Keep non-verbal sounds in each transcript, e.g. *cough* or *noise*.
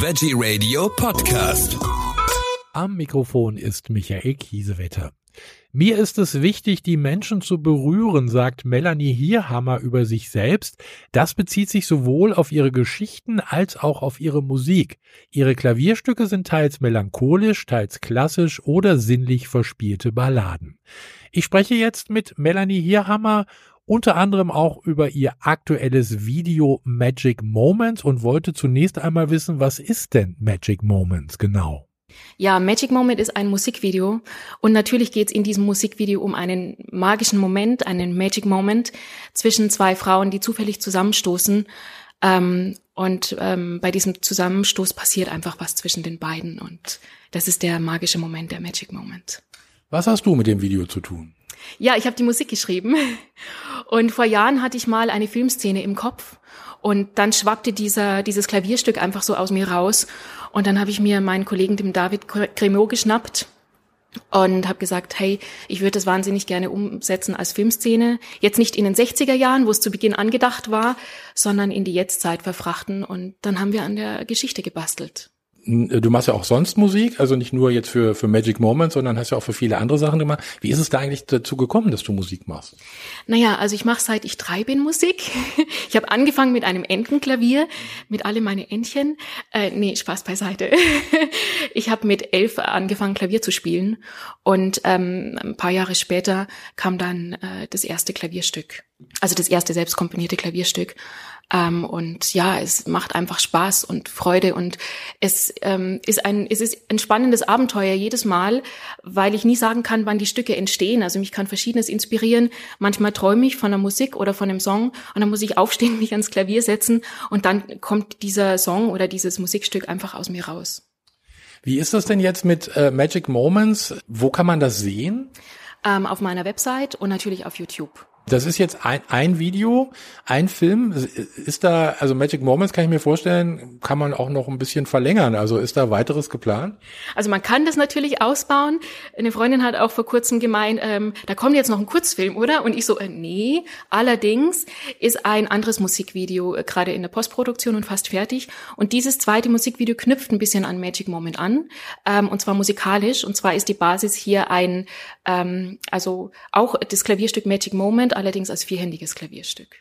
Veggie Radio Podcast. Am Mikrofon ist Michael Kiesewetter. Mir ist es wichtig, die Menschen zu berühren, sagt Melanie Hierhammer über sich selbst. Das bezieht sich sowohl auf ihre Geschichten als auch auf ihre Musik. Ihre Klavierstücke sind teils melancholisch, teils klassisch oder sinnlich verspielte Balladen. Ich spreche jetzt mit Melanie Hierhammer unter anderem auch über ihr aktuelles Video Magic Moments und wollte zunächst einmal wissen, was ist denn Magic Moments genau? Ja, Magic Moment ist ein Musikvideo und natürlich geht es in diesem Musikvideo um einen magischen Moment, einen Magic Moment zwischen zwei Frauen, die zufällig zusammenstoßen. Ähm, und ähm, bei diesem Zusammenstoß passiert einfach was zwischen den beiden und das ist der magische Moment, der Magic Moment. Was hast du mit dem Video zu tun? Ja, ich habe die Musik geschrieben und vor Jahren hatte ich mal eine Filmszene im Kopf und dann schwappte dieser dieses Klavierstück einfach so aus mir raus und dann habe ich mir meinen Kollegen dem David Cremot geschnappt und habe gesagt, hey, ich würde das wahnsinnig gerne umsetzen als Filmszene. Jetzt nicht in den 60er Jahren, wo es zu Beginn angedacht war, sondern in die Jetztzeit verfrachten. Und dann haben wir an der Geschichte gebastelt. Äh, du machst ja auch sonst Musik, also nicht nur jetzt für, für Magic Moments, sondern hast ja auch für viele andere Sachen gemacht. Wie ist es da eigentlich dazu gekommen, dass du Musik machst? Naja, also ich mache seit ich drei bin Musik. *laughs* Ich habe angefangen mit einem Entenklavier, mit alle meine Entchen. Äh, nee, Spaß beiseite. *laughs* Ich habe mit elf angefangen, Klavier zu spielen. Und ähm, ein paar Jahre später kam dann äh, das erste Klavierstück. Also das erste selbst komponierte Klavierstück. Ähm, und ja, es macht einfach Spaß und Freude und es ähm, ist ein es ist ein spannendes Abenteuer jedes Mal, weil ich nie sagen kann, wann die Stücke entstehen. Also mich kann verschiedenes inspirieren. Manchmal träume ich von der Musik oder von einem Song und dann muss ich aufstehen, *laughs* mich ans Klavier setzen und dann kommt dieser Song oder dieses Musikstück einfach aus mir raus. Wie ist das denn jetzt mit äh, Magic Moments? Wo kann man das sehen? Ähm, auf meiner Website und natürlich auf YouTube. Das ist jetzt ein, ein Video, ein Film. Ist da, also Magic Moments kann ich mir vorstellen, kann man auch noch ein bisschen verlängern. Also ist da weiteres geplant? Also man kann das natürlich ausbauen. Eine Freundin hat auch vor kurzem gemeint, ähm, da kommt jetzt noch ein Kurzfilm, oder? Und ich so, äh, nee. Allerdings ist ein anderes Musikvideo äh, gerade in der Postproduktion und fast fertig. Und dieses zweite Musikvideo knüpft ein bisschen an Magic Moment an. Ähm, und zwar musikalisch. Und zwar ist die Basis hier ein, ähm, also auch das Klavierstück Magic Moment allerdings als vierhändiges Klavierstück.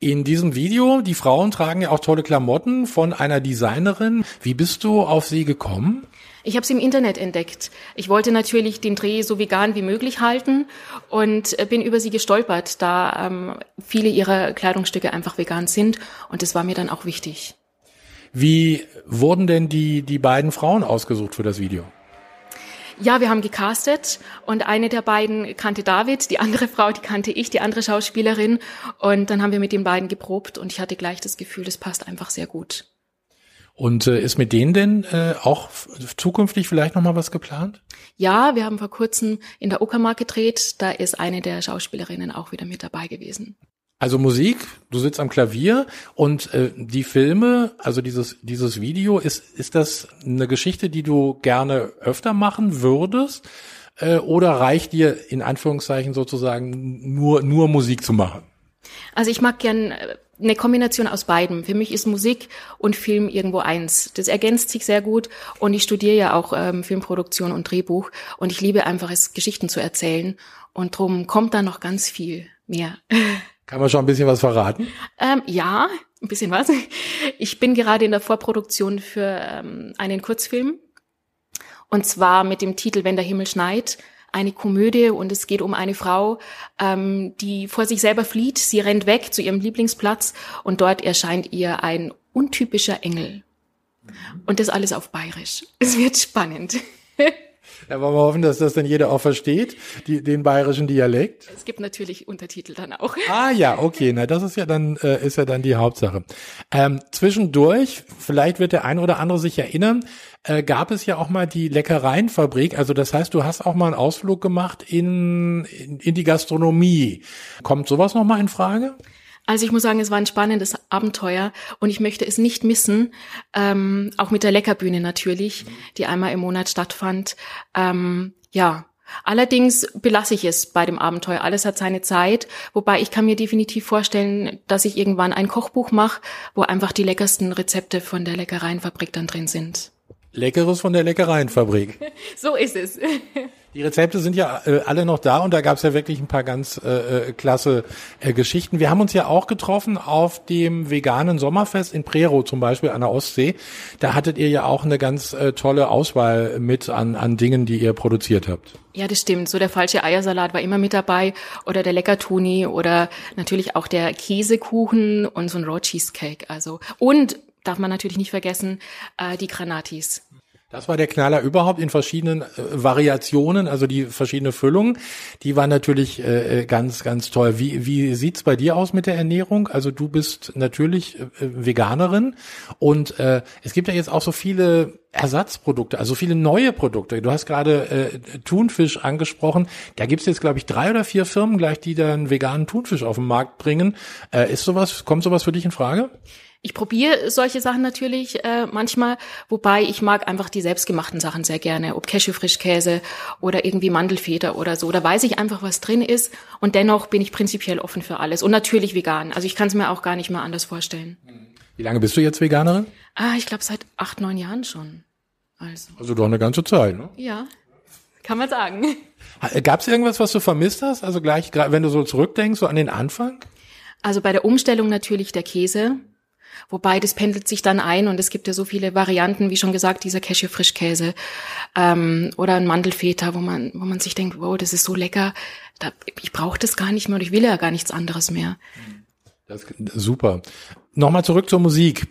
In diesem Video, die Frauen tragen ja auch tolle Klamotten von einer Designerin. Wie bist du auf sie gekommen? Ich habe sie im Internet entdeckt. Ich wollte natürlich den Dreh so vegan wie möglich halten und äh, bin über sie gestolpert, da ähm, viele ihrer Kleidungsstücke einfach vegan sind und das war mir dann auch wichtig. Wie wurden denn die, die beiden Frauen ausgesucht für das Video? Ja, wir haben gecastet und eine der beiden kannte David, die andere Frau, die kannte ich, die andere Schauspielerin. Und dann haben wir mit den beiden geprobt und ich hatte gleich das Gefühl, das passt einfach sehr gut. Und äh, ist mit denen denn äh, auch zukünftig vielleicht nochmal was geplant? Ja, wir haben vor kurzem in der Uckermark gedreht. Da ist eine der Schauspielerinnen auch wieder mit dabei gewesen. Also Musik, du sitzt am Klavier und äh, die Filme, also dieses dieses Video, ist ist das eine Geschichte, die du gerne öfter machen würdest, äh, oder reicht dir in Anführungszeichen sozusagen nur nur Musik zu machen? Also ich mag gern äh, eine Kombination aus beidem. Für mich ist Musik und Film irgendwo eins. Das ergänzt sich sehr gut und ich studiere ja auch ähm, Filmproduktion und Drehbuch und ich liebe einfach es, Geschichten zu erzählen und drum kommt da noch ganz viel mehr. *laughs* Kann man schon ein bisschen was verraten? Ähm, ja, ein bisschen was. Ich bin gerade in der Vorproduktion für ähm, einen Kurzfilm. Und zwar mit dem Titel Wenn der Himmel schneit. Eine Komödie und es geht um eine Frau, ähm, die vor sich selber flieht. Sie rennt weg zu ihrem Lieblingsplatz und dort erscheint ihr ein untypischer Engel. Und das alles auf Bayerisch. Es wird spannend. *laughs* Da wollen wir hoffen, dass das dann jeder auch versteht, die, den bayerischen Dialekt. Es gibt natürlich Untertitel dann auch. Ah ja, okay, na das ist ja dann äh, ist ja dann die Hauptsache. Ähm, zwischendurch, vielleicht wird der ein oder andere sich erinnern, äh, gab es ja auch mal die Leckereienfabrik. Also das heißt, du hast auch mal einen Ausflug gemacht in in, in die Gastronomie. Kommt sowas noch mal in Frage? Also ich muss sagen, es war ein spannendes Abenteuer und ich möchte es nicht missen, ähm, auch mit der Leckerbühne natürlich, die einmal im Monat stattfand. Ähm, ja, Allerdings belasse ich es bei dem Abenteuer. Alles hat seine Zeit, wobei ich kann mir definitiv vorstellen, dass ich irgendwann ein Kochbuch mache, wo einfach die leckersten Rezepte von der Leckereienfabrik dann drin sind. Leckeres von der Leckereienfabrik. *laughs* so ist es. *laughs* Die Rezepte sind ja äh, alle noch da und da gab es ja wirklich ein paar ganz äh, äh, klasse äh, Geschichten. Wir haben uns ja auch getroffen auf dem veganen Sommerfest in Prero zum Beispiel an der Ostsee. Da hattet ihr ja auch eine ganz äh, tolle Auswahl mit an, an Dingen, die ihr produziert habt. Ja, das stimmt. So der falsche Eiersalat war immer mit dabei oder der Leckertuni oder natürlich auch der Käsekuchen und so ein Raw Cheesecake. Also und darf man natürlich nicht vergessen äh, die Granatis. Das war der Knaller überhaupt in verschiedenen äh, Variationen, also die verschiedene Füllungen. Die waren natürlich äh, äh, ganz, ganz toll. Wie, wie sieht's bei dir aus mit der Ernährung? Also du bist natürlich äh, Veganerin und äh, es gibt ja jetzt auch so viele Ersatzprodukte, also viele neue Produkte. Du hast gerade äh, Thunfisch angesprochen. Da gibt's jetzt, glaube ich, drei oder vier Firmen gleich, die da einen veganen Thunfisch auf den Markt bringen. Äh, ist sowas, kommt sowas für dich in Frage? Ich probiere solche Sachen natürlich äh, manchmal, wobei ich mag einfach die selbstgemachten Sachen sehr gerne, ob Cashewfrischkäse oder irgendwie Mandelfeder oder so. Da weiß ich einfach, was drin ist und dennoch bin ich prinzipiell offen für alles und natürlich vegan. Also ich kann es mir auch gar nicht mehr anders vorstellen. Wie lange bist du jetzt Veganerin? Ah, ich glaube seit acht, neun Jahren schon. Also. also doch eine ganze Zeit, ne? Ja, kann man sagen. Gab es irgendwas, was du vermisst hast? Also gleich, wenn du so zurückdenkst, so an den Anfang? Also bei der Umstellung natürlich der Käse. Wobei das pendelt sich dann ein und es gibt ja so viele Varianten, wie schon gesagt, dieser Cashew-Frischkäse ähm, oder ein Mandelfeta, wo man, wo man sich denkt, wow, das ist so lecker, da, ich brauche das gar nicht mehr und ich will ja gar nichts anderes mehr. Das, super. Nochmal zurück zur Musik.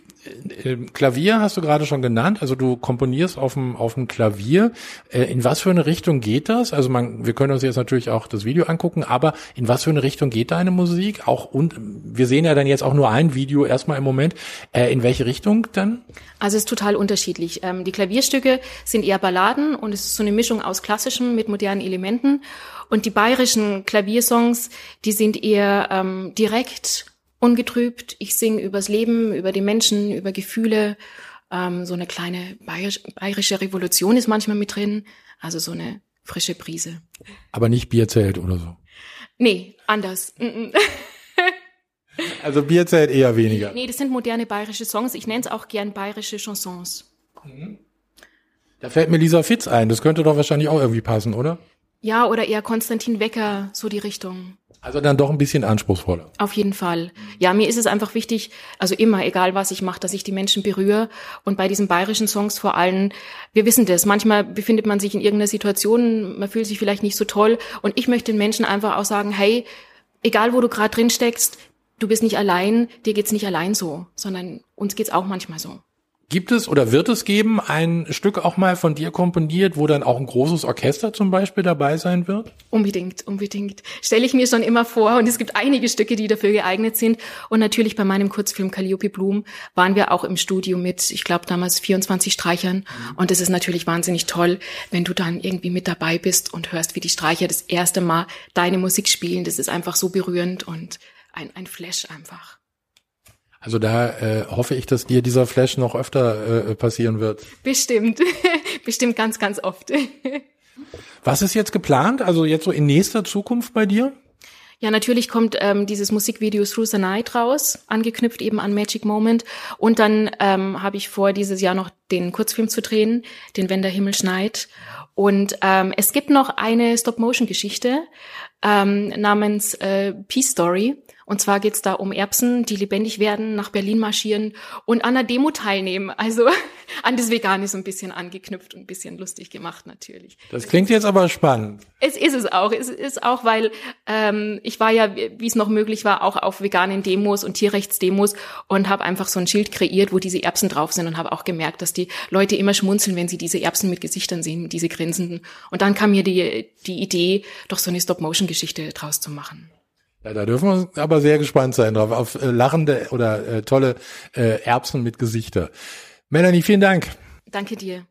Äh, Klavier hast du gerade schon genannt, also du komponierst auf dem, auf dem Klavier. Äh, in was für eine Richtung geht das? Also man, wir können uns jetzt natürlich auch das Video angucken, aber in was für eine Richtung geht deine Musik? Auch und wir sehen ja dann jetzt auch nur ein Video erstmal im Moment. Äh, in welche Richtung dann? Also es ist total unterschiedlich. Ähm, die Klavierstücke sind eher Balladen und es ist so eine Mischung aus klassischem mit modernen Elementen. Und die bayerischen Klaviersongs, die sind eher ähm, direkt ungetrübt. Ich singe übers Leben, über die Menschen, über Gefühle. Ähm, so eine kleine bayerisch, bayerische Revolution ist manchmal mit drin. Also so eine frische Prise. Aber nicht Bierzelt oder so? Nee, anders. *laughs* also Bierzelt eher weniger. Nee, das sind moderne bayerische Songs. Ich nenne es auch gern bayerische Chansons. Mhm. Da fällt mir Lisa Fitz ein. Das könnte doch wahrscheinlich auch irgendwie passen, oder? Ja, oder eher Konstantin Wecker, so die Richtung. Also dann doch ein bisschen anspruchsvoller. Auf jeden Fall. Ja, mir ist es einfach wichtig, also immer, egal was ich mache, dass ich die Menschen berühre. Und bei diesen bayerischen Songs vor allem, wir wissen das, manchmal befindet man sich in irgendeiner Situation, man fühlt sich vielleicht nicht so toll. Und ich möchte den Menschen einfach auch sagen, hey, egal wo du gerade drin steckst, du bist nicht allein, dir geht's nicht allein so, sondern uns geht's auch manchmal so. Gibt es oder wird es geben ein Stück auch mal von dir komponiert, wo dann auch ein großes Orchester zum Beispiel dabei sein wird? Unbedingt, unbedingt. Stelle ich mir schon immer vor und es gibt einige Stücke, die dafür geeignet sind. Und natürlich bei meinem Kurzfilm Calliope Bloom waren wir auch im Studio mit, ich glaube damals 24 Streichern. Mhm. Und es ist natürlich wahnsinnig toll, wenn du dann irgendwie mit dabei bist und hörst, wie die Streicher das erste Mal deine Musik spielen. Das ist einfach so berührend und ein, ein Flash einfach. Also da äh, hoffe ich, dass dir dieser Flash noch öfter äh, passieren wird. Bestimmt, *laughs* bestimmt ganz, ganz oft. *laughs* Was ist jetzt geplant? Also jetzt so in nächster Zukunft bei dir? Ja, natürlich kommt ähm, dieses Musikvideo Through the Night raus, angeknüpft eben an Magic Moment. Und dann ähm, habe ich vor, dieses Jahr noch den Kurzfilm zu drehen, den Wenn der Himmel schneit. Und ähm, es gibt noch eine Stop-Motion-Geschichte ähm, namens äh, Peace Story. Und zwar geht's da um Erbsen, die lebendig werden, nach Berlin marschieren und an einer Demo teilnehmen. Also *laughs* an das Vegane so ein bisschen angeknüpft und ein bisschen lustig gemacht natürlich. Das klingt jetzt aber spannend. Es ist es auch. Es ist auch, weil ähm, ich war ja, wie es noch möglich war, auch auf veganen Demos und Tierrechtsdemos und habe einfach so ein Schild kreiert, wo diese Erbsen drauf sind und habe auch gemerkt, dass die Leute immer schmunzeln, wenn sie diese Erbsen mit Gesichtern sehen, diese grinsenden. Und dann kam mir die, die Idee, doch so eine Stop-Motion-Geschichte draus zu machen. Ja, da dürfen wir aber sehr gespannt sein drauf, auf äh, lachende oder äh, tolle äh, Erbsen mit Gesichter. Melanie, vielen Dank. Danke dir.